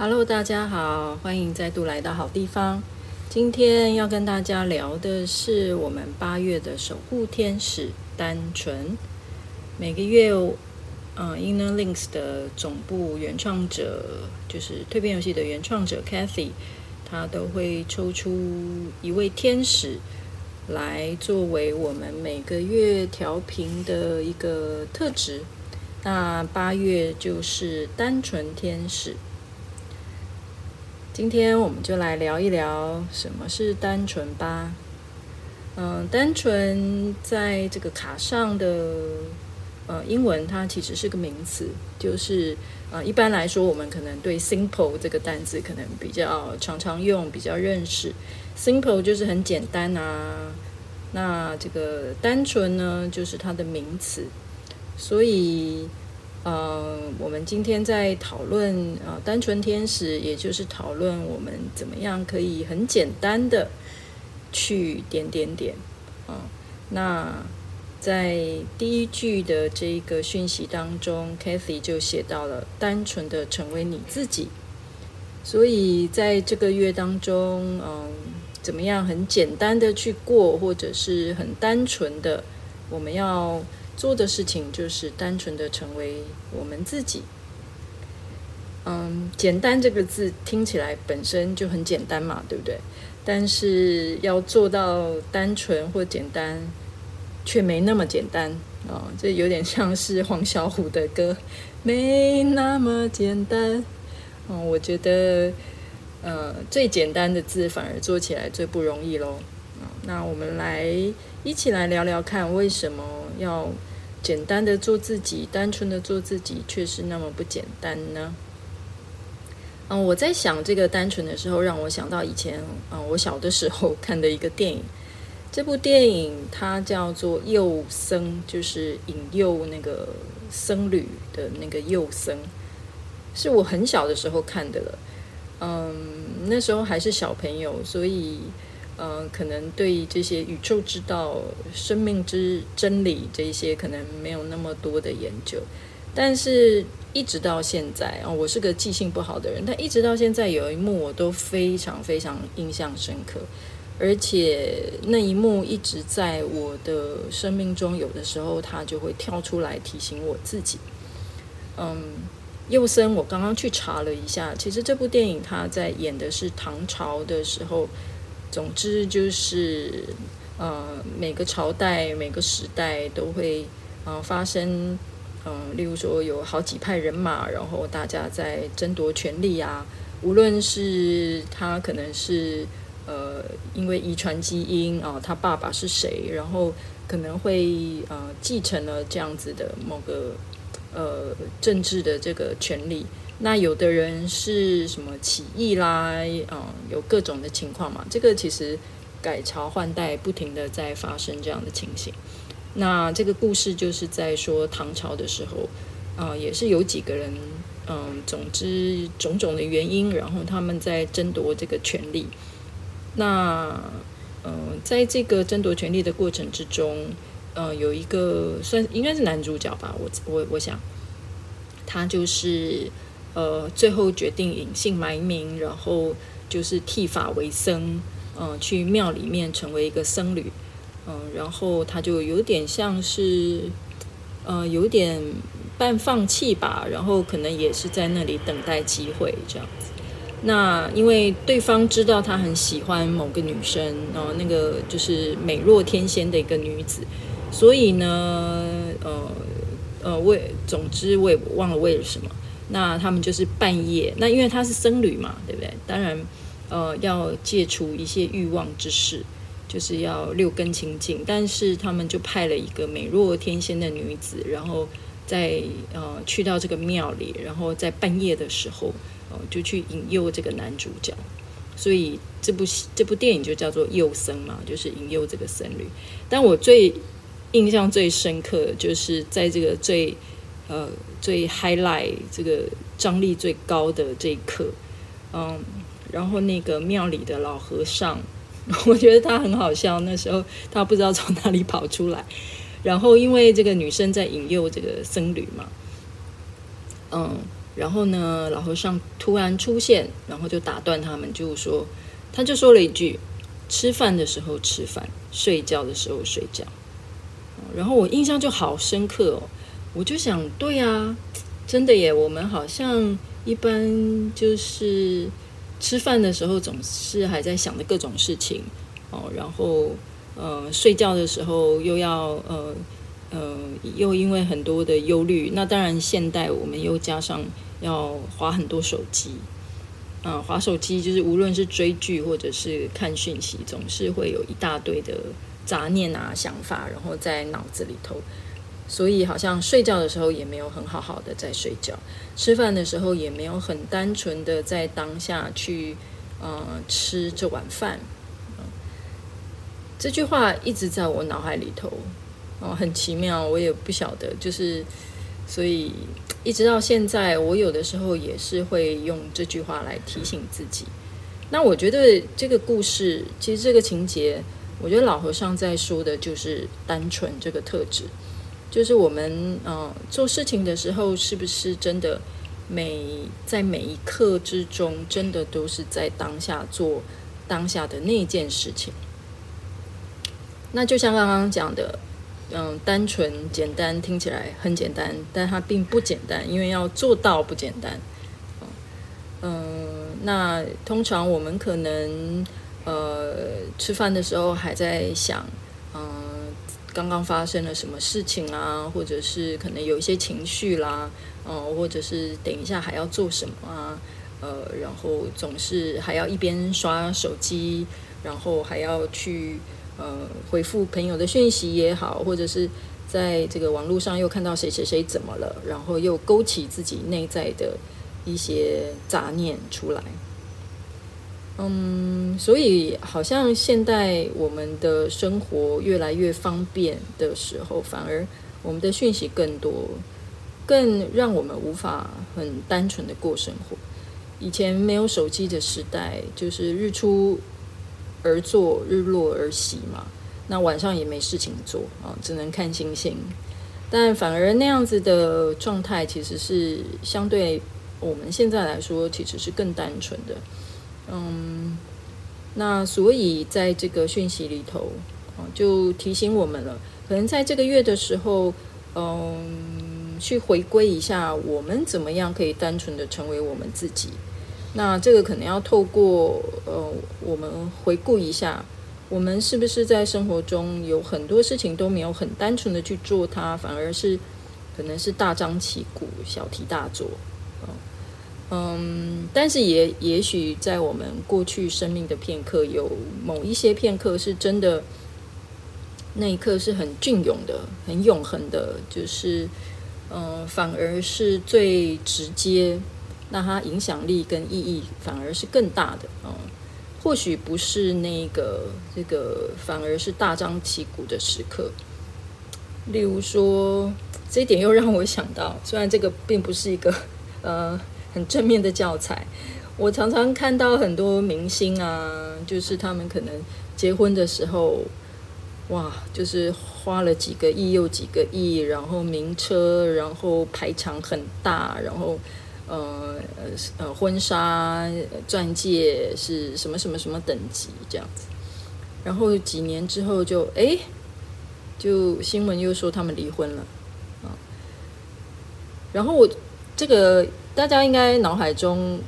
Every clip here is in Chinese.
Hello，大家好，欢迎再度来到好地方。今天要跟大家聊的是我们八月的守护天使单纯。每个月，嗯，Inner Links 的总部原创者，就是蜕变游戏的原创者 Kathy，他都会抽出一位天使来作为我们每个月调频的一个特质。那八月就是单纯天使。今天我们就来聊一聊什么是单纯吧。嗯，单纯在这个卡上的呃英文，它其实是个名词，就是呃一般来说，我们可能对 simple 这个单字可能比较常常用，比较认识。simple 就是很简单啊，那这个单纯呢，就是它的名词，所以。呃，我们今天在讨论呃单纯天使，也就是讨论我们怎么样可以很简单的去点点点啊、那在第一句的这个讯息当中，Kathy 就写到了单纯的成为你自己。所以在这个月当中，嗯、怎么样很简单的去过，或者是很单纯的，我们要。做的事情就是单纯的成为我们自己。嗯，简单这个字听起来本身就很简单嘛，对不对？但是要做到单纯或简单，却没那么简单啊！这有点像是黄小琥的歌，没那么简单。嗯，我觉得，呃，最简单的字反而做起来最不容易喽。那我们来一起来聊聊看，为什么要简单的做自己，单纯的做自己，却是那么不简单呢？嗯，我在想这个单纯的时候，让我想到以前，嗯，我小的时候看的一个电影。这部电影它叫做《诱僧》，就是引诱那个僧侣的那个诱僧，是我很小的时候看的了。嗯，那时候还是小朋友，所以。呃，可能对这些宇宙之道、生命之真理这一些，可能没有那么多的研究。但是，一直到现在啊，我是个记性不好的人，但一直到现在，有一幕我都非常非常印象深刻，而且那一幕一直在我的生命中，有的时候它就会跳出来提醒我自己。嗯，诱僧，我刚刚去查了一下，其实这部电影它在演的是唐朝的时候。总之就是，呃，每个朝代、每个时代都会，呃，发生，嗯、呃，例如说有好几派人马，然后大家在争夺权力啊。无论是他可能是，呃，因为遗传基因啊、呃，他爸爸是谁，然后可能会呃继承了这样子的某个，呃，政治的这个权利。那有的人是什么起义啦，嗯，有各种的情况嘛。这个其实改朝换代，不停的在发生这样的情形。那这个故事就是在说唐朝的时候，呃，也是有几个人，嗯，总之种种的原因，然后他们在争夺这个权力。那，嗯，在这个争夺权力的过程之中，呃，有一个算应该是男主角吧，我我我想，他就是。呃，最后决定隐姓埋名，然后就是剃发为僧，嗯、呃，去庙里面成为一个僧侣，嗯、然后他就有点像是，呃，有点半放弃吧，然后可能也是在那里等待机会这样子。那因为对方知道他很喜欢某个女生，然后那个就是美若天仙的一个女子，所以呢，呃呃，为总之我也忘了为了什么。那他们就是半夜，那因为他是僧侣嘛，对不对？当然，呃，要戒除一些欲望之事，就是要六根清净。但是他们就派了一个美若天仙的女子，然后在呃去到这个庙里，然后在半夜的时候，呃，就去引诱这个男主角。所以这部戏这部电影就叫做《诱僧》嘛，就是引诱这个僧侣。但我最印象最深刻的就是在这个最。呃，最 highlight 这个张力最高的这一刻，嗯，然后那个庙里的老和尚，我觉得他很好笑。那时候他不知道从哪里跑出来，然后因为这个女生在引诱这个僧侣嘛，嗯，然后呢，老和尚突然出现，然后就打断他们，就说，他就说了一句：“吃饭的时候吃饭，睡觉的时候睡觉。”然后我印象就好深刻哦，我就想，对啊，真的耶，我们好像一般就是吃饭的时候总是还在想着各种事情哦，然后呃睡觉的时候又要呃呃又因为很多的忧虑，那当然现代我们又加上要滑很多手机，啊，滑手机就是无论是追剧或者是看讯息，总是会有一大堆的。杂念啊，想法，然后在脑子里头，所以好像睡觉的时候也没有很好好的在睡觉，吃饭的时候也没有很单纯的在当下去呃吃这碗饭。这句话一直在我脑海里头，哦，很奇妙，我也不晓得，就是所以一直到现在，我有的时候也是会用这句话来提醒自己。那我觉得这个故事，其实这个情节。我觉得老和尚在说的就是单纯这个特质，就是我们呃做事情的时候，是不是真的每在每一刻之中，真的都是在当下做当下的那件事情？那就像刚刚讲的，嗯，单纯简单听起来很简单，但它并不简单，因为要做到不简单。嗯，那通常我们可能。呃，吃饭的时候还在想，嗯、刚刚发生了什么事情啊，或者是可能有一些情绪啦，嗯、或者是等一下还要做什么啊，呃，然后总是还要一边刷手机，然后还要去呃回复朋友的讯息也好，或者是在这个网络上又看到谁谁谁怎么了，然后又勾起自己内在的一些杂念出来。嗯，所以好像现在我们的生活越来越方便的时候，反而我们的讯息更多，更让我们无法很单纯的过生活。以前没有手机的时代，就是日出而作，日落而息嘛。那晚上也没事情做啊，只能看星星。但反而那样子的状态，其实是相对我们现在来说，其实是更单纯的。嗯，那所以在这个讯息里头，就提醒我们了，可能在这个月的时候，嗯，去回归一下，我们怎么样可以单纯的成为我们自己。那这个可能要透过呃，我们回顾一下，我们是不是在生活中有很多事情都没有很单纯的去做它，反而是可能是大张旗鼓、小题大做。嗯，但是也也许在我们过去生命的片刻，有某一些片刻是真的，那一刻是很隽永的、很永恒的，就是嗯，反而是最直接，那它影响力跟意义反而是更大的。嗯，或许不是那个这个，反而是大张旗鼓的时刻。例如说，这一点又让我想到，虽然这个并不是一个呃。很正面的教材，我常常看到很多明星啊，就是他们可能结婚的时候，哇，就是花了几个亿又几个亿，然后名车，然后排场很大，然后呃呃婚纱钻戒是什么什么什么等级这样子，然后几年之后就哎，就新闻又说他们离婚了啊，然后我这个。大家应该脑海中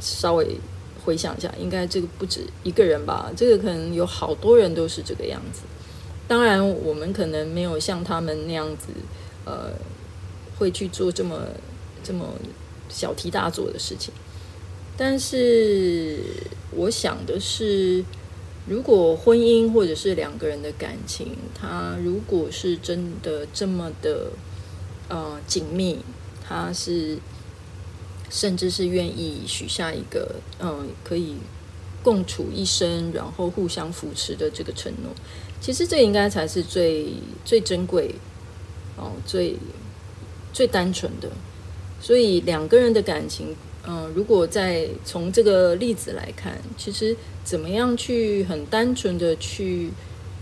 稍微回想一下，应该这个不止一个人吧？这个可能有好多人都是这个样子。当然，我们可能没有像他们那样子，呃，会去做这么这么小题大做的事情。但是，我想的是，如果婚姻或者是两个人的感情，它如果是真的这么的呃紧密，它是。甚至是愿意许下一个嗯，可以共处一生，然后互相扶持的这个承诺。其实这应该才是最最珍贵哦，最最单纯的。所以两个人的感情，嗯，如果再从这个例子来看，其实怎么样去很单纯的去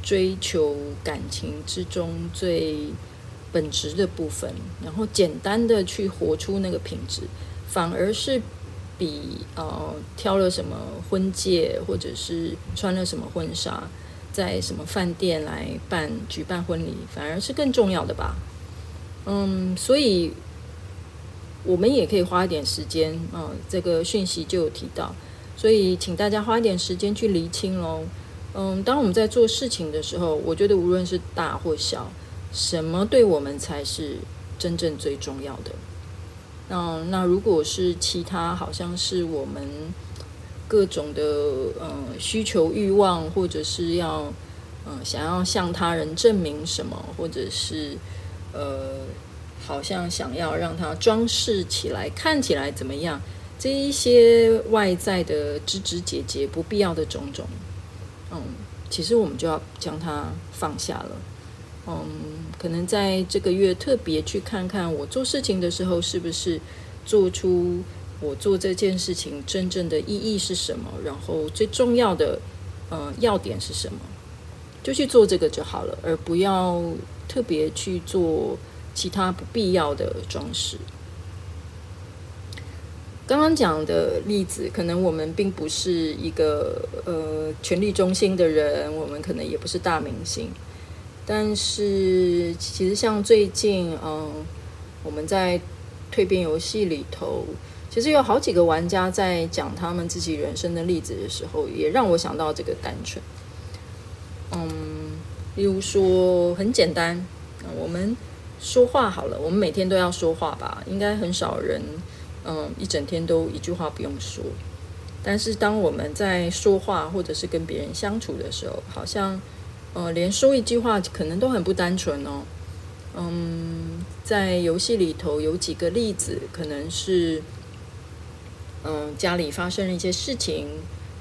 追求感情之中最本质的部分，然后简单的去活出那个品质。反而是比呃挑了什么婚戒，或者是穿了什么婚纱，在什么饭店来办举办婚礼，反而是更重要的吧。嗯，所以我们也可以花一点时间啊、呃，这个讯息就有提到，所以请大家花一点时间去厘清喽。嗯，当我们在做事情的时候，我觉得无论是大或小，什么对我们才是真正最重要的。嗯，那如果是其他，好像是我们各种的呃需求欲望，或者是要嗯、想要向他人证明什么，或者是呃好像想要让它装饰起来，看起来怎么样，这一些外在的枝枝节节、不必要的种种。嗯，其实我们就要将它放下了。嗯，可能在这个月特别去看看我做事情的时候，是不是做出我做这件事情真正的意义是什么，然后最重要的呃要点是什么，就去做这个就好了，而不要特别去做其他不必要的装饰。刚刚讲的例子，可能我们并不是一个呃权力中心的人，我们可能也不是大明星，但是其实像最近，嗯，我们在蜕变游戏里头，其实有好几个玩家在讲他们自己人生的例子的时候，也让我想到这个单纯。嗯，例如说很简单，我们说话好了，我们每天都要说话吧，应该很少人。嗯，一整天都一句话不用说，但是当我们在说话或者是跟别人相处的时候，好像呃，连说一句话可能都很不单纯哦。嗯，在游戏里头有几个例子，可能是嗯，家里发生了一些事情，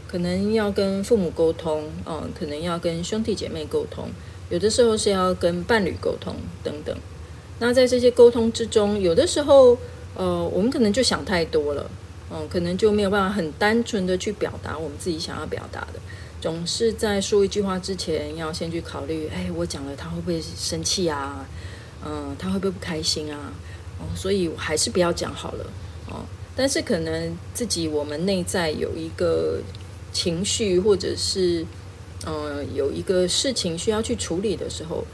可能要跟父母沟通，嗯，可能要跟兄弟姐妹沟通，有的时候是要跟伴侣沟通等等。那在这些沟通之中，有的时候。呃，我们可能就想太多了，嗯、可能就没有办法很单纯的去表达我们自己想要表达的，总是在说一句话之前要先去考虑，哎，我讲了他会不会生气啊？嗯、他会不会不开心啊？哦、所以还是不要讲好了，哦、但是可能自己我们内在有一个情绪，或者是呃有一个事情需要去处理的时候，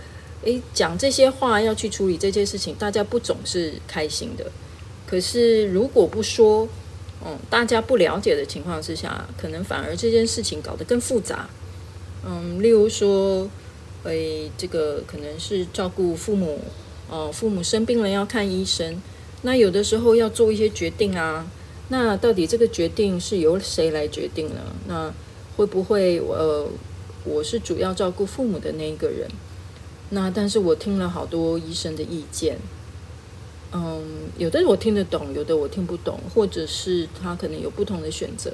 哎，讲这些话要去处理这些事情，大家不总是开心的。可是，如果不说，嗯，大家不了解的情况之下，可能反而这件事情搞得更复杂。嗯，例如说，诶，这个可能是照顾父母，哦，父母生病了要看医生，那有的时候要做一些决定啊。那到底这个决定是由谁来决定呢？那会不会，呃，我是主要照顾父母的那一个人？那但是我听了好多医生的意见。嗯，有的我听得懂，有的我听不懂，或者是他可能有不同的选择。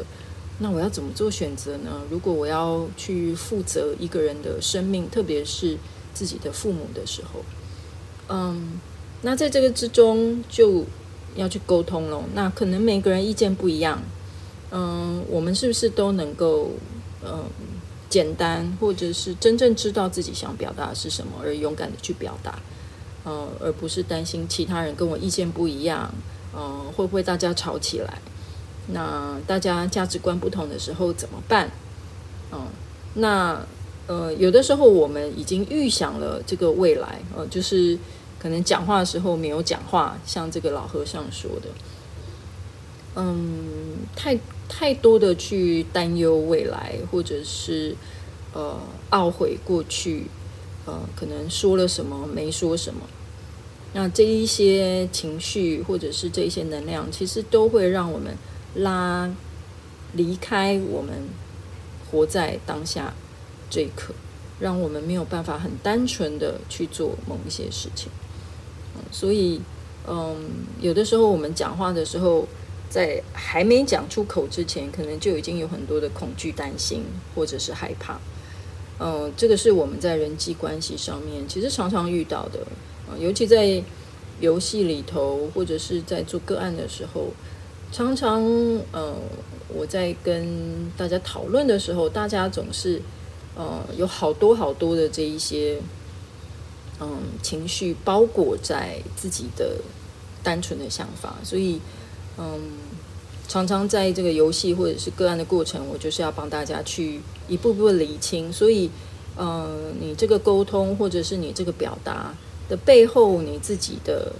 那我要怎么做选择呢？如果我要去负责一个人的生命，特别是自己的父母的时候，嗯，那在这个之中就要去沟通咯。那可能每个人意见不一样，嗯，我们是不是都能够嗯简单，或者是真正知道自己想表达是什么，而勇敢的去表达？呃，而不是担心其他人跟我意见不一样，呃，会不会大家吵起来？那大家价值观不同的时候怎么办？嗯、那呃，有的时候我们已经预想了这个未来，呃，就是可能讲话的时候没有讲话，像这个老和尚说的，嗯，太太多的去担忧未来，或者是呃懊悔过去。呃，可能说了什么，没说什么，那这一些情绪或者是这一些能量，其实都会让我们拉离开我们活在当下这一刻，让我们没有办法很单纯的去做某一些事情。所以，嗯，有的时候我们讲话的时候，在还没讲出口之前，可能就已经有很多的恐惧、担心或者是害怕。嗯，这个是我们在人际关系上面其实常常遇到的，嗯，尤其在游戏里头或者是在做个案的时候，常常嗯，我在跟大家讨论的时候，大家总是嗯有好多好多的这一些嗯情绪包裹在自己的单纯的想法，所以嗯，常常在这个游戏或者是个案的过程，我就是要帮大家去一步步理清。所以，呃，你这个沟通或者是你这个表达的背后，你自己的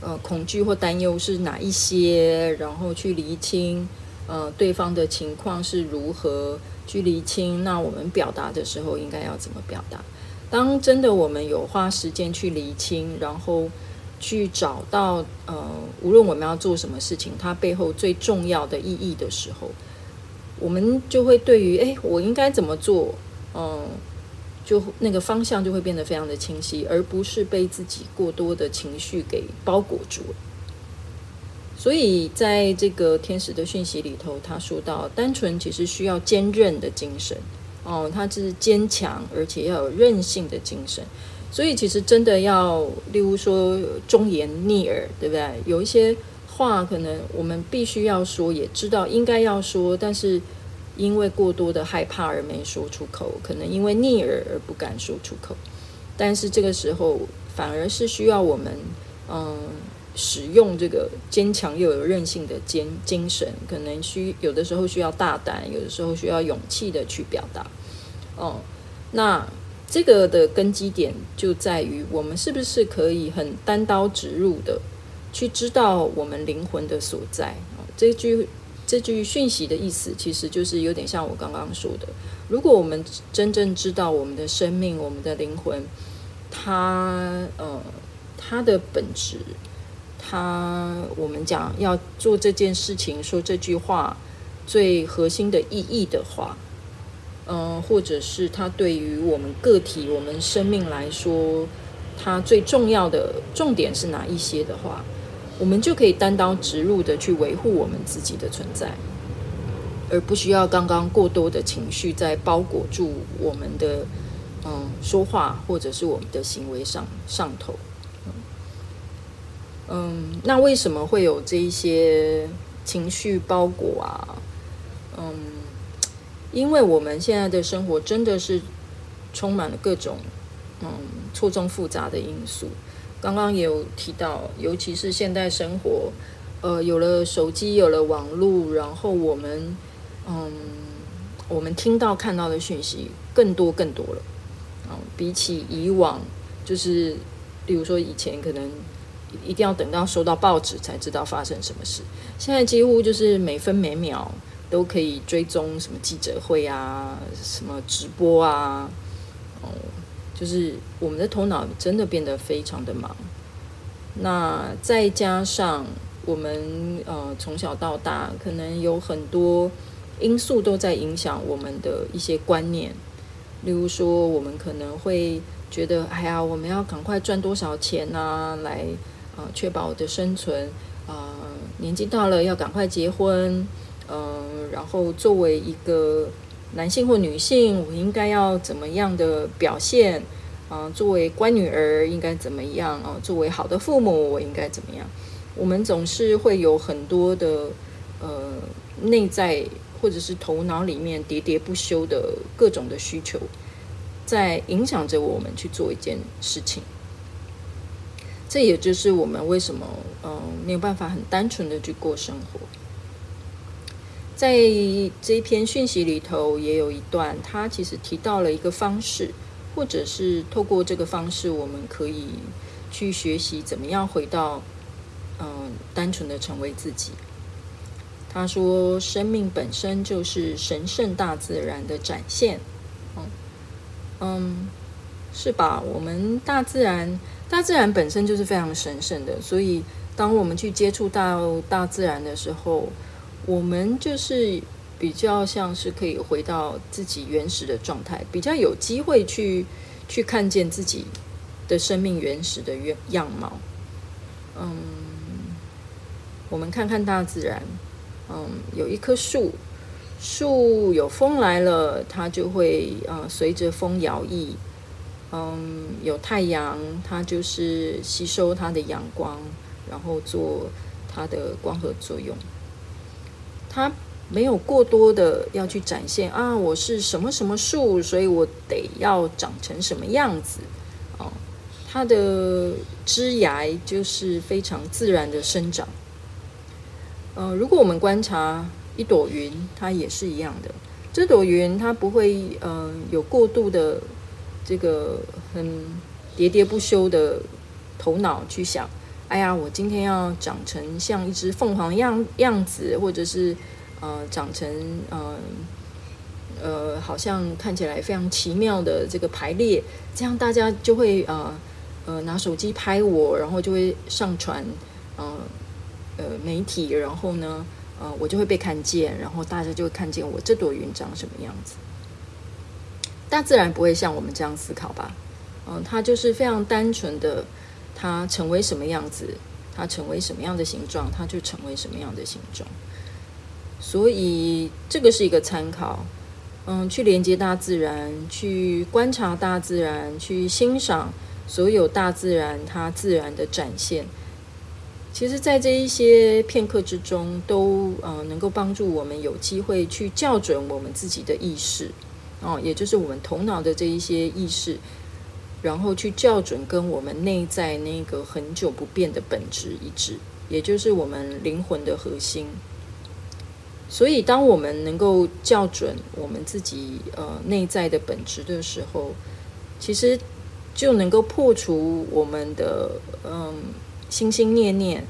呃恐惧或担忧是哪一些？然后去厘清，呃，对方的情况是如何去厘清。那我们表达的时候应该要怎么表达？当真的我们有花时间去厘清，然后。去找到呃，无论我们要做什么事情，它背后最重要的意义的时候，我们就会对于哎，我应该怎么做，嗯、就那个方向就会变得非常的清晰，而不是被自己过多的情绪给包裹住了。所以在这个天使的讯息里头，他说到，单纯其实需要坚韧的精神，哦、他是坚强而且要有韧性的精神。所以其实真的要，例如说忠言逆耳，对不对？有一些话可能我们必须要说，也知道应该要说，但是因为过多的害怕而没说出口，可能因为逆耳而不敢说出口。但是这个时候反而是需要我们，嗯，使用这个坚强又有韧性的坚精神，可能需有的时候需要大胆，有的时候需要勇气的去表达。哦、嗯，那。这个的根基点就在于我们是不是可以很单刀直入的去知道我们灵魂的所在。这句这句讯息的意思其实就是有点像我刚刚说的，如果我们真正知道我们的生命、我们的灵魂，它呃它的本质，它我们讲要做这件事情、说这句话最核心的意义的话。嗯，或者是它对于我们个体、我们生命来说，它最重要的重点是哪一些的话，我们就可以单刀直入的去维护我们自己的存在，而不需要刚刚过多的情绪在包裹住我们的嗯说话，或者是我们的行为上上头。嗯，那为什么会有这一些情绪包裹啊？嗯。因为我们现在的生活真的是充满了各种嗯错综复杂的因素。刚刚也有提到，尤其是现代生活，呃，有了手机，有了网络，然后我们嗯，我们听到看到的讯息更多更多了。嗯，比起以往，就是比如说以前可能一定要等到收到报纸才知道发生什么事，现在几乎就是每分每秒。都可以追踪什么记者会啊，什么直播啊，哦，就是我们的头脑真的变得非常的忙。那再加上我们呃从小到大，可能有很多因素都在影响我们的一些观念。例如说，我们可能会觉得，哎呀，我们要赶快赚多少钱啊，来啊确保我的生存啊，年纪大了要赶快结婚。嗯，然后作为一个男性或女性，我应该要怎么样的表现？啊，作为乖女儿应该怎么样？啊，作为好的父母，我应该怎么样？我们总是会有很多的呃内在或者是头脑里面喋喋不休的各种的需求，在影响着我们去做一件事情。这也就是我们为什么嗯没有办法很单纯的去过生活。在这一篇讯息里头，也有一段，他其实提到了一个方式，或者是透过这个方式，我们可以去学习怎么样回到，嗯，单纯的成为自己。他说，生命本身就是神圣大自然的展现，嗯，嗯，是吧？我们大自然，大自然本身就是非常神圣的，所以当我们去接触到大自然的时候，我们就是比较像是可以回到自己原始的状态，比较有机会去去看见自己的生命原始的样样貌。嗯，我们看看大自然，嗯，有一棵树，树有风来了，它就会呃随着风摇曳。嗯，有太阳，它就是吸收它的阳光，然后做它的光合作用。它没有过多的要去展现啊，我是什么什么树，所以我得要长成什么样子哦。它的枝芽就是非常自然的生长。呃，如果我们观察一朵云，它也是一样的。这朵云它不会呃有过度的这个很喋喋不休的头脑去想，哎呀，我今天要长成像一只凤凰样样子，或者是呃长成呃呃好像看起来非常奇妙的这个排列，这样大家就会呃呃拿手机拍我，然后就会上传呃呃媒体，然后呢呃我就会被看见，然后大家就会看见我这朵云长什么样子。大自然不会像我们这样思考吧？嗯，它就是非常单纯的。它成为什么样子，它成为什么样的形状，它就成为什么样的形状。所以这个是一个参考，嗯，去连接大自然，去观察大自然，去欣赏所有大自然它自然的展现。其实，在这一些片刻之中，都呃能够帮助我们有机会去校准我们自己的意识，哦，也就是我们头脑的这一些意识。然后去校准跟我们内在那个很久不变的本质一致，也就是我们灵魂的核心。所以，当我们能够校准我们自己呃内在的本质的时候，其实就能够破除我们的嗯心心念念，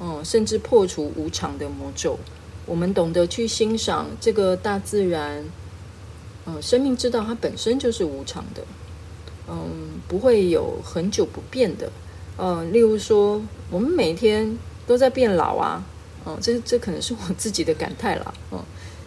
嗯，甚至破除无常的魔咒。我们懂得去欣赏这个大自然，嗯，生命之道它本身就是无常的。嗯，不会有很久不变的。嗯，例如说，我们每天都在变老啊。嗯，这这可能是我自己的感叹了。嗯，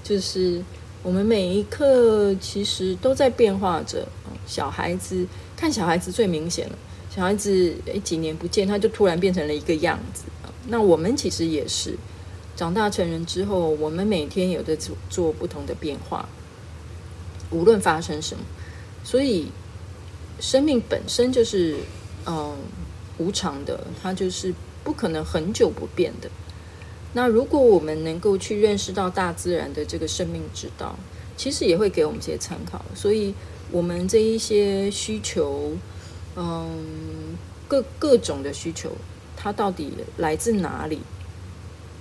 就是我们每一刻其实都在变化着。嗯，小孩子看小孩子最明显了，小孩子诶几年不见，他就突然变成了一个样子。那我们其实也是长大成人之后，我们每天有在做做不同的变化，无论发生什么，所以。生命本身就是，嗯，无常的，它就是不可能很久不变的。那如果我们能够去认识到大自然的这个生命之道，其实也会给我们一些参考。所以，我们这一些需求，嗯，各各种的需求，它到底来自哪里？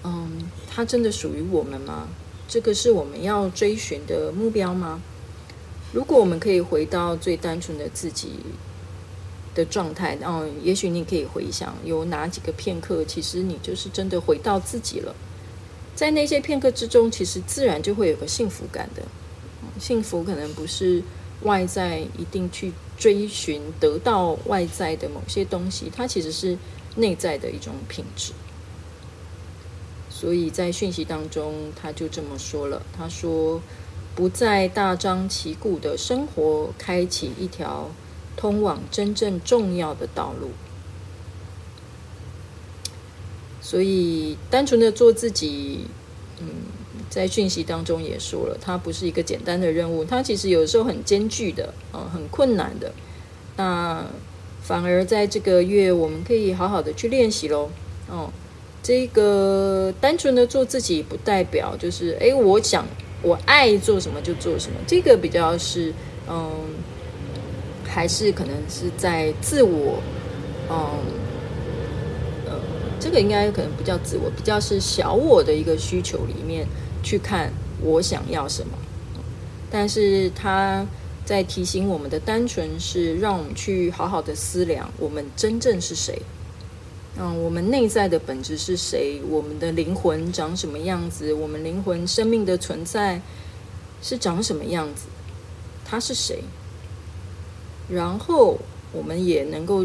嗯，它真的属于我们吗？这个是我们要追寻的目标吗？如果我们可以回到最单纯的自己的状态，然后也许你可以回想有哪几个片刻，其实你就是真的回到自己了。在那些片刻之中，其实自然就会有个幸福感的。幸福可能不是外在一定去追寻得到外在的某些东西，它其实是内在的一种品质。所以在讯息当中，他就这么说了，他说。不再大张旗鼓的生活，开启一条通往真正重要的道路。所以，单纯的做自己，嗯，在讯息当中也说了，它不是一个简单的任务，它其实有时候很艰巨的，嗯、很困难的。那反而在这个月，我们可以好好的去练习喽。哦，这个单纯的做自己，不代表就是，哎，我想。我爱做什么就做什么，这个比较是，嗯，还是可能是在自我，嗯，呃，这个应该可能不叫自我，比较是小我的一个需求里面去看我想要什么。但是他在提醒我们的单纯是让我们去好好的思量，我们真正是谁。嗯，我们内在的本质是谁？我们的灵魂长什么样子？我们灵魂生命的存在是长什么样子？他是谁？然后我们也能够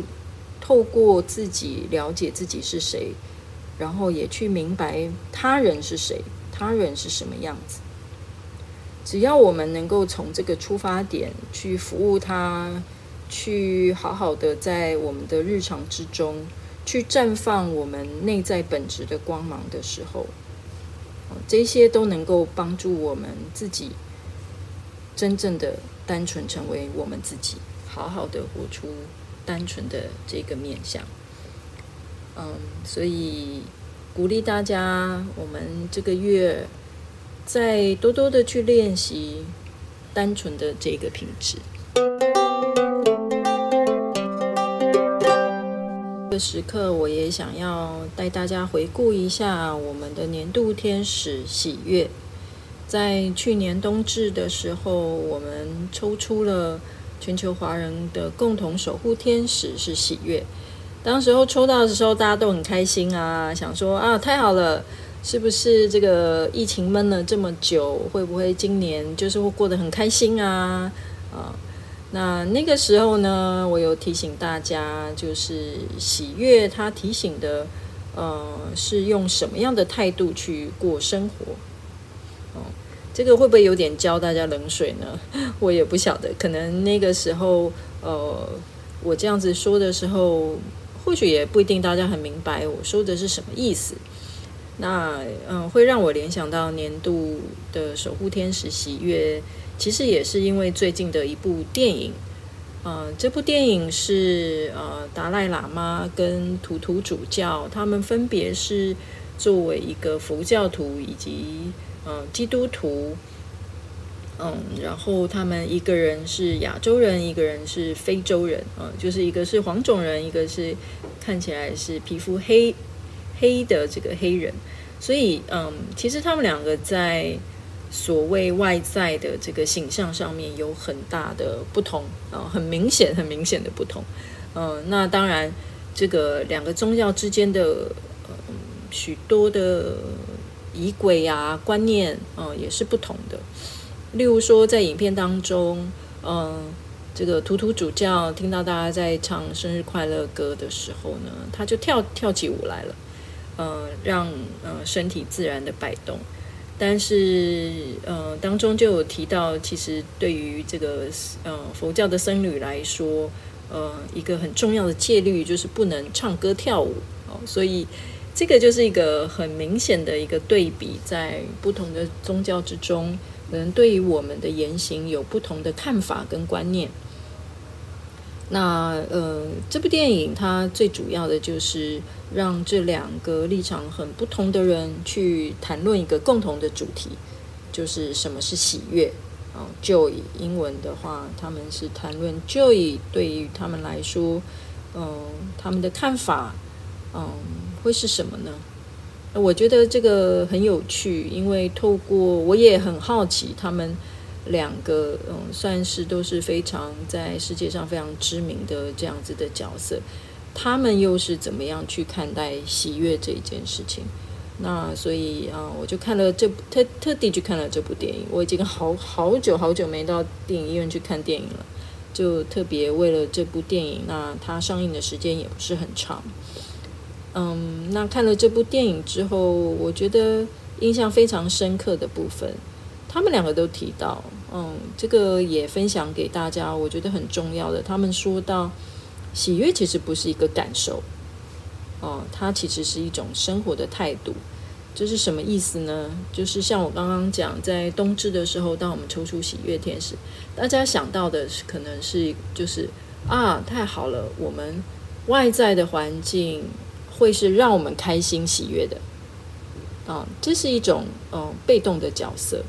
透过自己了解自己是谁，然后也去明白他人是谁，他人是什么样子。只要我们能够从这个出发点去服务他，去好好的在我们的日常之中。去绽放我们内在本质的光芒的时候，这些都能够帮助我们自己真正的单纯成为我们自己，好好的活出单纯的这个面相。嗯，所以鼓励大家，我们这个月再多多的去练习单纯的这个品质。的时刻，我也想要带大家回顾一下我们的年度天使喜悦。在去年冬至的时候，我们抽出了全球华人的共同守护天使是喜悦。当时候抽到的时候，大家都很开心啊，想说啊，太好了，是不是这个疫情闷了这么久，会不会今年就是会过得很开心啊？啊。那那个时候呢，我有提醒大家，就是喜悦，他提醒的，呃，是用什么样的态度去过生活？哦，这个会不会有点浇大家冷水呢？我也不晓得，可能那个时候，呃，我这样子说的时候，或许也不一定大家很明白我说的是什么意思。那，嗯、会让我联想到年度的守护天使喜悦。其实也是因为最近的一部电影，呃，这部电影是呃达赖喇嘛跟图图主教，他们分别是作为一个佛教徒以及呃基督徒，嗯，然后他们一个人是亚洲人，一个人是非洲人，嗯、就是一个是黄种人，一个是看起来是皮肤黑黑的这个黑人，所以嗯，其实他们两个在。所谓外在的这个形象上面有很大的不同啊，很明显、很明显的不同。嗯，那当然，这个两个宗教之间的嗯许多的仪轨啊、观念啊也是不同的。例如说，在影片当中，嗯，这个图图主教听到大家在唱生日快乐歌的时候呢，他就跳跳起舞来了，嗯，让嗯身体自然的摆动。但是，呃，当中就有提到，其实对于这个呃佛教的僧侣来说，呃，一个很重要的戒律就是不能唱歌跳舞哦。所以，这个就是一个很明显的一个对比，在不同的宗教之中，可能对于我们的言行有不同的看法跟观念。那呃，这部电影它最主要的就是让这两个立场很不同的人去谈论一个共同的主题，就是什么是喜悦啊？Joy，英文的话，他们是谈论 Joy 对于他们来说，嗯，他们的看法，嗯，会是什么呢？我觉得这个很有趣，因为透过我也很好奇他们。两个嗯，算是都是非常在世界上非常知名的这样子的角色，他们又是怎么样去看待喜悦这一件事情？那所以啊，我就看了这部特特地去看了这部电影。我已经好好久好久没到电影院去看电影了，就特别为了这部电影。那它上映的时间也不是很长。嗯，那看了这部电影之后，我觉得印象非常深刻的部分。他们两个都提到，嗯，这个也分享给大家，我觉得很重要的。他们说到，喜悦其实不是一个感受，哦，它其实是一种生活的态度。这是什么意思呢？就是像我刚刚讲，在冬至的时候，当我们抽出喜悦天使，大家想到的是可能是就是啊，太好了，我们外在的环境会是让我们开心喜悦的，啊，这是一种嗯被动的角色。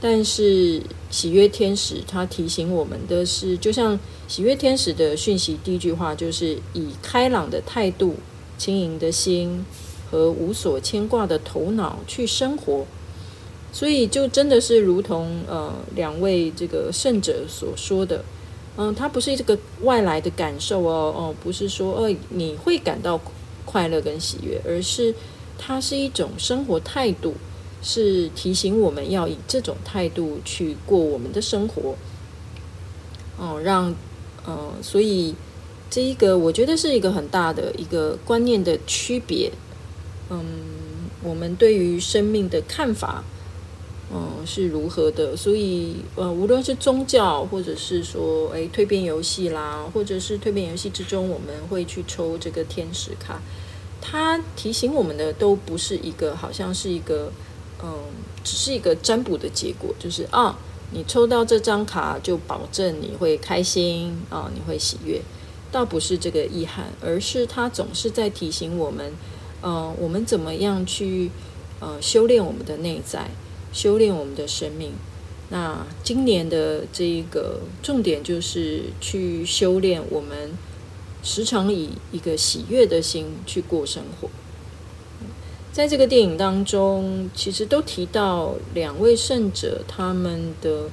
但是喜悦天使他提醒我们的是，就像喜悦天使的讯息，第一句话就是以开朗的态度、轻盈的心和无所牵挂的头脑去生活。所以就真的是如同呃两位这个圣者所说的，嗯、呃，它不是这个外来的感受哦哦，不是说哦、呃、你会感到快乐跟喜悦，而是它是一种生活态度。是提醒我们要以这种态度去过我们的生活，哦，让，呃，所以这一个我觉得是一个很大的一个观念的区别，嗯，我们对于生命的看法，嗯，是如何的？所以，呃，无论是宗教，或者是说，哎，蜕变游戏啦，或者是蜕变游戏之中，我们会去抽这个天使卡，它提醒我们的都不是一个，好像是一个。嗯，只是一个占卜的结果，就是啊，你抽到这张卡就保证你会开心啊，你会喜悦，倒不是这个遗憾，而是它总是在提醒我们，呃，我们怎么样去呃修炼我们的内在，修炼我们的生命。那今年的这一个重点就是去修炼我们时常以一个喜悦的心去过生活。在这个电影当中，其实都提到两位圣者他们的，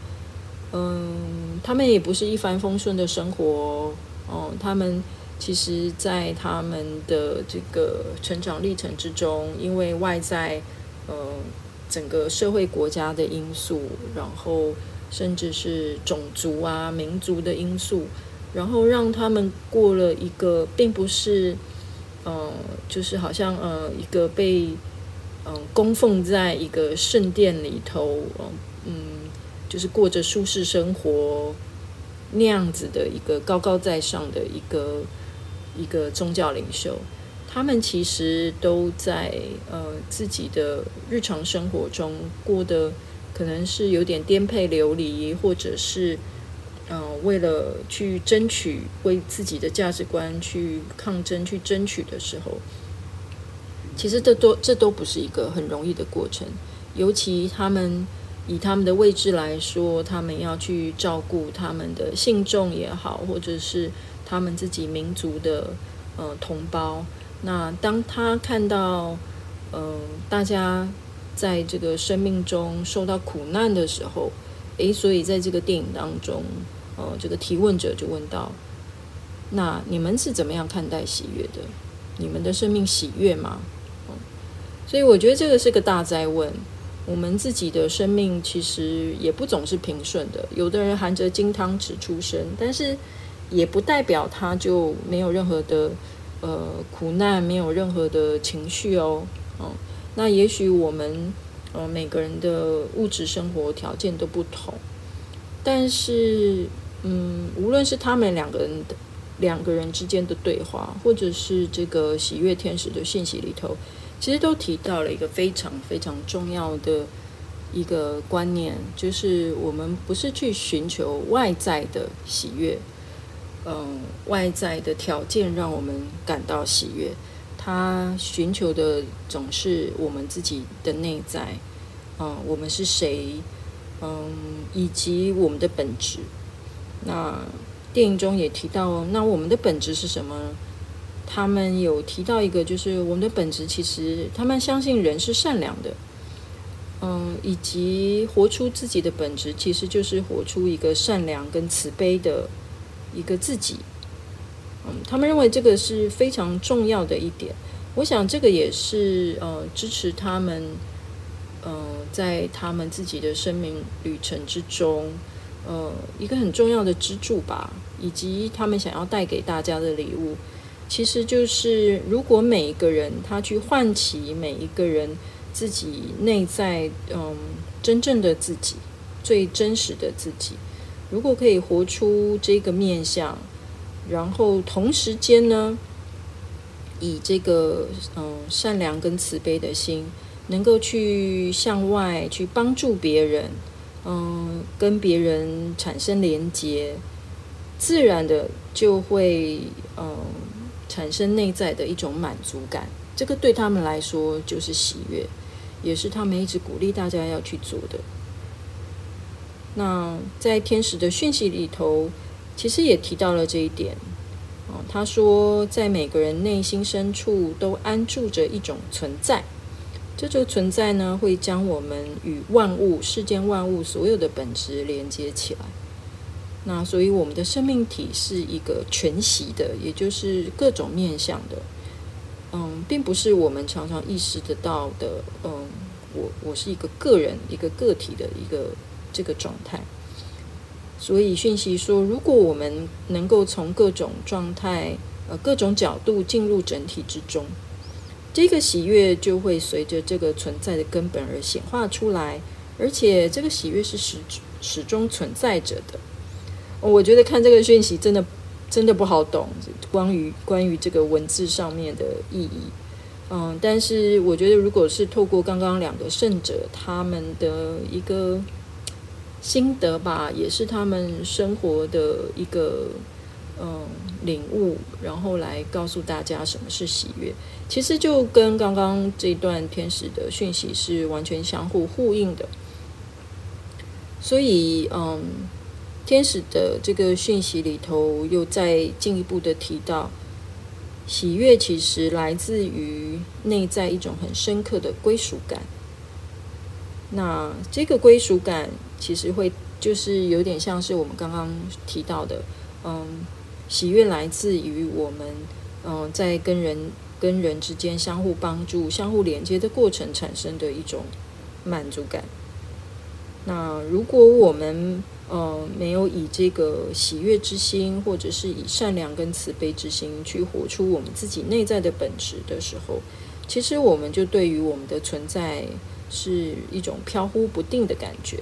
嗯，他们也不是一帆风顺的生活哦，他们其实，在他们的这个成长历程之中，因为外在，呃，整个社会国家的因素，然后甚至是种族啊、民族的因素，然后让他们过了一个并不是。呃，就是好像呃，一个被嗯、呃、供奉在一个圣殿里头，嗯，就是过着舒适生活那样子的一个高高在上的一个一个宗教领袖，他们其实都在呃自己的日常生活中过得可能是有点颠沛流离，或者是。嗯、呃，为了去争取，为自己的价值观去抗争、去争取的时候，其实这都这都不是一个很容易的过程。尤其他们以他们的位置来说，他们要去照顾他们的信众也好，或者是他们自己民族的呃同胞。那当他看到嗯、大家在这个生命中受到苦难的时候，诶，所以在这个电影当中。哦，这个提问者就问到：“那你们是怎么样看待喜悦的？你们的生命喜悦吗？”嗯，所以我觉得这个是个大哉问。我们自己的生命其实也不总是平顺的，有的人含着金汤匙出生，但是也不代表他就没有任何的呃苦难，没有任何的情绪哦。嗯，那也许我们呃每个人的物质生活条件都不同，但是。嗯，无论是他们两个人的两个人之间的对话，或者是这个喜悦天使的信息里头，其实都提到了一个非常非常重要的一个观念，就是我们不是去寻求外在的喜悦，嗯，外在的条件让我们感到喜悦，他寻求的总是我们自己的内在，嗯，我们是谁，嗯，以及我们的本质。那电影中也提到，那我们的本质是什么？他们有提到一个，就是我们的本质其实他们相信人是善良的，嗯，以及活出自己的本质，其实就是活出一个善良跟慈悲的一个自己。嗯，他们认为这个是非常重要的一点。我想这个也是呃支持他们，呃，在他们自己的生命旅程之中。呃，一个很重要的支柱吧，以及他们想要带给大家的礼物，其实就是如果每一个人他去唤起每一个人自己内在嗯真正的自己，最真实的自己，如果可以活出这个面相，然后同时间呢，以这个嗯善良跟慈悲的心，能够去向外去帮助别人。嗯，跟别人产生连接，自然的就会嗯产生内在的一种满足感。这个对他们来说就是喜悦，也是他们一直鼓励大家要去做的。那在天使的讯息里头，其实也提到了这一点。哦，他说，在每个人内心深处都安住着一种存在。这就存在呢，会将我们与万物、世间万物所有的本质连接起来。那所以，我们的生命体是一个全息的，也就是各种面向的。嗯，并不是我们常常意识得到的。嗯，我我是一个个人、一个个体的一个这个状态。所以，讯息说，如果我们能够从各种状态、呃各种角度进入整体之中。这个喜悦就会随着这个存在的根本而显化出来，而且这个喜悦是始始终存在着的。我觉得看这个讯息真的真的不好懂，关于关于这个文字上面的意义。嗯，但是我觉得如果是透过刚刚两个圣者他们的一个心得吧，也是他们生活的一个。嗯，领悟，然后来告诉大家什么是喜悦。其实就跟刚刚这段天使的讯息是完全相互呼应的。所以，嗯，天使的这个讯息里头又再进一步的提到，喜悦其实来自于内在一种很深刻的归属感。那这个归属感其实会就是有点像是我们刚刚提到的，嗯，喜悦来自于我们嗯在跟人跟人之间相互帮助、相互连接的过程产生的一种满足感。那如果我们呃没有以这个喜悦之心，或者是以善良跟慈悲之心去活出我们自己内在的本质的时候，其实我们就对于我们的存在。是一种飘忽不定的感觉，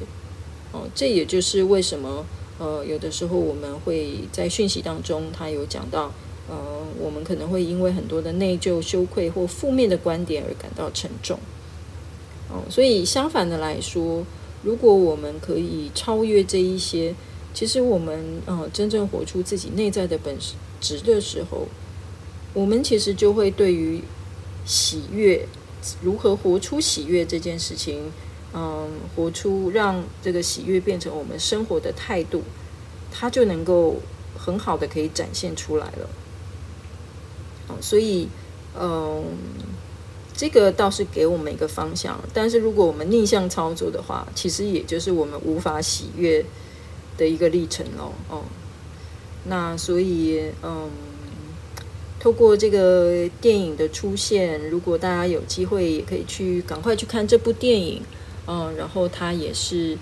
哦，这也就是为什么，呃，有的时候我们会在讯息当中，他有讲到，呃，我们可能会因为很多的内疚、羞愧或负面的观点而感到沉重，哦，所以相反的来说，如果我们可以超越这一些，其实我们呃真正活出自己内在的本质的时候，我们其实就会对于喜悦。如何活出喜悦这件事情，嗯，活出让这个喜悦变成我们生活的态度，它就能够很好的可以展现出来了。所以，嗯，这个倒是给我们一个方向。但是如果我们逆向操作的话，其实也就是我们无法喜悦的一个历程哦。哦，那所以，嗯。透过这个电影的出现，如果大家有机会，也可以去赶快去看这部电影，嗯，然后它也是，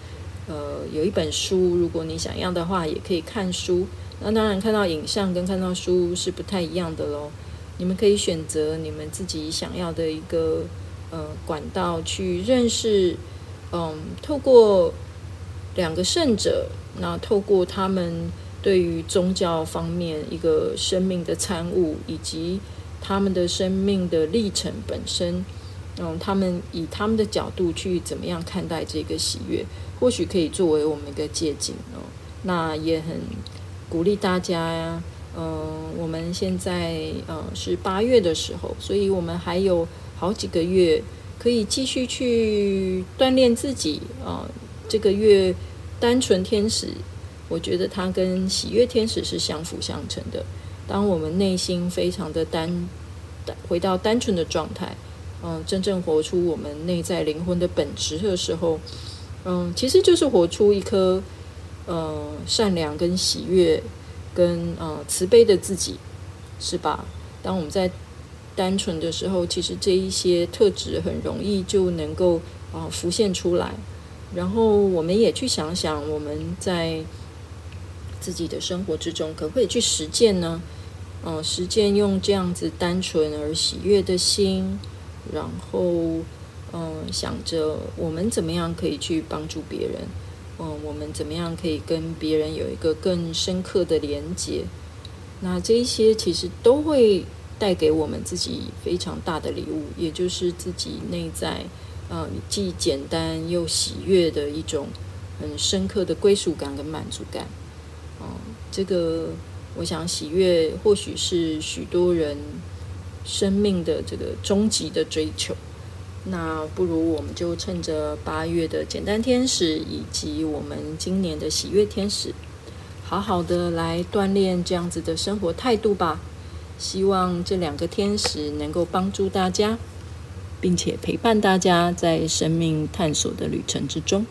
呃，有一本书，如果你想要的话，也可以看书。那当然，看到影像跟看到书是不太一样的喽。你们可以选择你们自己想要的一个呃管道去认识，嗯，透过两个圣者，那透过他们。对于宗教方面一个生命的参悟，以及他们的生命的历程本身，嗯，他们以他们的角度去怎么样看待这个喜悦，或许可以作为我们一个借鉴哦。那也很鼓励大家呀，嗯，我们现在嗯是八月的时候，所以我们还有好几个月可以继续去锻炼自己啊。这个月单纯天使。我觉得它跟喜悦天使是相辅相成的。当我们内心非常的单，回到单纯的状态，嗯，真正活出我们内在灵魂的本质的时候，嗯，其实就是活出一颗，呃，善良跟喜悦跟呃慈悲的自己，是吧？当我们在单纯的时候，其实这一些特质很容易就能够啊、浮现出来。然后我们也去想想我们在。自己的生活之中，可不可以去实践呢？嗯、实践用这样子单纯而喜悦的心，然后，嗯、想着我们怎么样可以去帮助别人，嗯、我们怎么样可以跟别人有一个更深刻的连接？那这一些其实都会带给我们自己非常大的礼物，也就是自己内在，嗯、既简单又喜悦的一种很深刻的归属感跟满足感。嗯这个，我想喜悦或许是许多人生命的这个终极的追求。那不如我们就趁着八月的简单天使以及我们今年的喜悦天使，好好的来锻炼这样子的生活态度吧。希望这两个天使能够帮助大家，并且陪伴大家在生命探索的旅程之中。